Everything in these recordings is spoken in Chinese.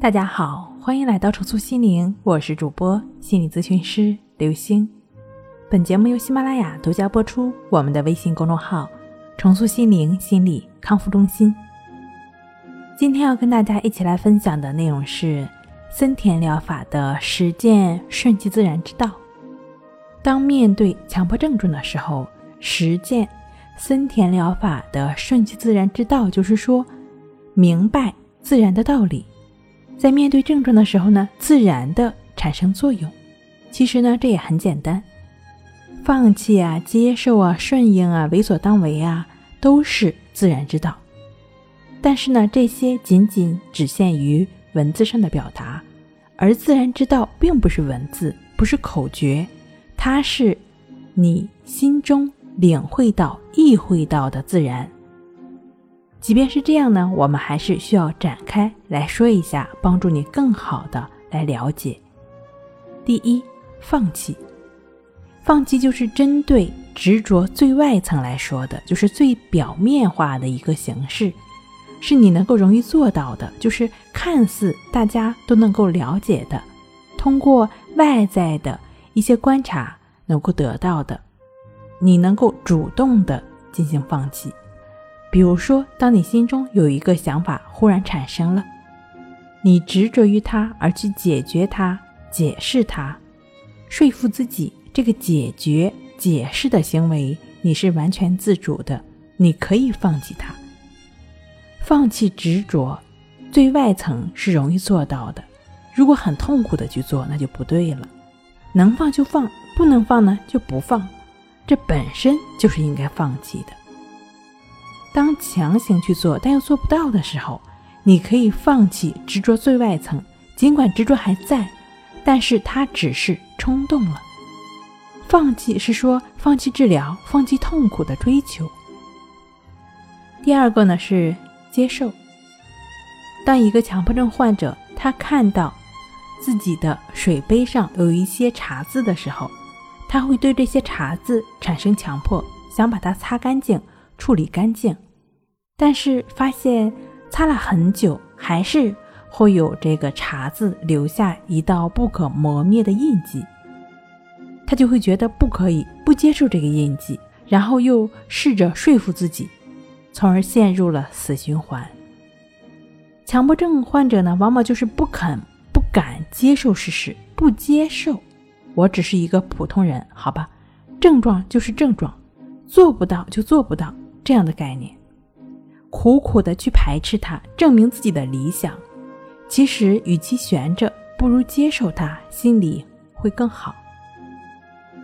大家好，欢迎来到重塑心灵，我是主播心理咨询师刘星。本节目由喜马拉雅独家播出。我们的微信公众号“重塑心灵心理康复中心”。今天要跟大家一起来分享的内容是森田疗法的实践顺其自然之道。当面对强迫症状的时候，实践森田疗法的顺其自然之道，就是说明白自然的道理。在面对症状的时候呢，自然的产生作用。其实呢，这也很简单，放弃啊、接受啊、顺应啊、为所当为啊，都是自然之道。但是呢，这些仅仅只限于文字上的表达，而自然之道并不是文字，不是口诀，它是你心中领会到、意会到的自然。即便是这样呢，我们还是需要展开来说一下，帮助你更好的来了解。第一，放弃，放弃就是针对执着最外层来说的，就是最表面化的一个形式，是你能够容易做到的，就是看似大家都能够了解的，通过外在的一些观察能够得到的，你能够主动的进行放弃。比如说，当你心中有一个想法忽然产生了，你执着于它而去解决它、解释它、说服自己，这个解决、解释的行为你是完全自主的，你可以放弃它。放弃执着，最外层是容易做到的，如果很痛苦的去做，那就不对了。能放就放，不能放呢就不放，这本身就是应该放弃的。当强行去做，但又做不到的时候，你可以放弃执着最外层，尽管执着还在，但是它只是冲动了。放弃是说放弃治疗，放弃痛苦的追求。第二个呢是接受。当一个强迫症患者他看到自己的水杯上有一些茶渍的时候，他会对这些茶渍产生强迫，想把它擦干净。处理干净，但是发现擦了很久，还是会有这个茶渍留下一道不可磨灭的印记。他就会觉得不可以不接受这个印记，然后又试着说服自己，从而陷入了死循环。强迫症患者呢，往往就是不肯、不敢接受事实，不接受我只是一个普通人，好吧？症状就是症状，做不到就做不到。这样的概念，苦苦的去排斥它，证明自己的理想，其实与其悬着，不如接受它，心里会更好。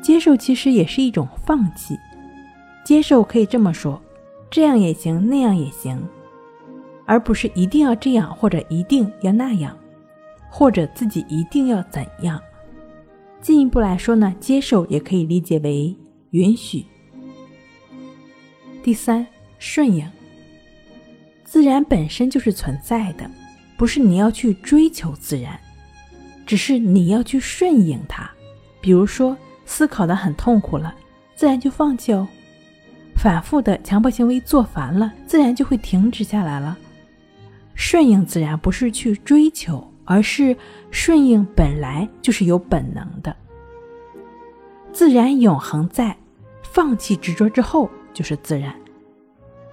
接受其实也是一种放弃，接受可以这么说，这样也行，那样也行，而不是一定要这样，或者一定要那样，或者自己一定要怎样。进一步来说呢，接受也可以理解为允许。第三，顺应。自然本身就是存在的，不是你要去追求自然，只是你要去顺应它。比如说，思考的很痛苦了，自然就放弃哦；反复的强迫行为做烦了，自然就会停止下来了。顺应自然不是去追求，而是顺应本来就是有本能的。自然永恒在，放弃执着之后。就是自然，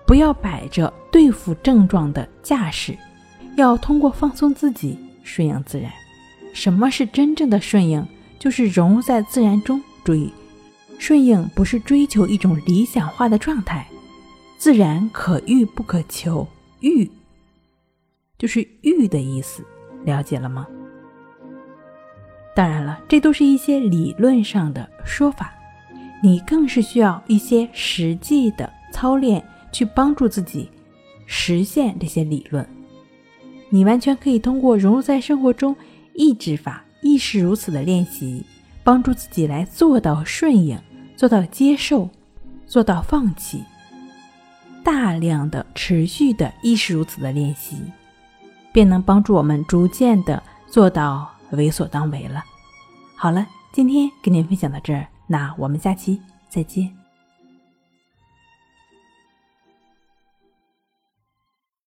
不要摆着对付症状的架势，要通过放松自己，顺应自然。什么是真正的顺应？就是融入在自然中。注意，顺应不是追求一种理想化的状态，自然可遇不可求。遇就是遇的意思，了解了吗？当然了，这都是一些理论上的说法。你更是需要一些实际的操练，去帮助自己实现这些理论。你完全可以通过融入在生活中，意志法亦是如此的练习，帮助自己来做到顺应，做到接受，做到放弃。大量的持续的亦是如此的练习，便能帮助我们逐渐的做到为所当为了。好了，今天跟您分享到这儿。那我们下期再见。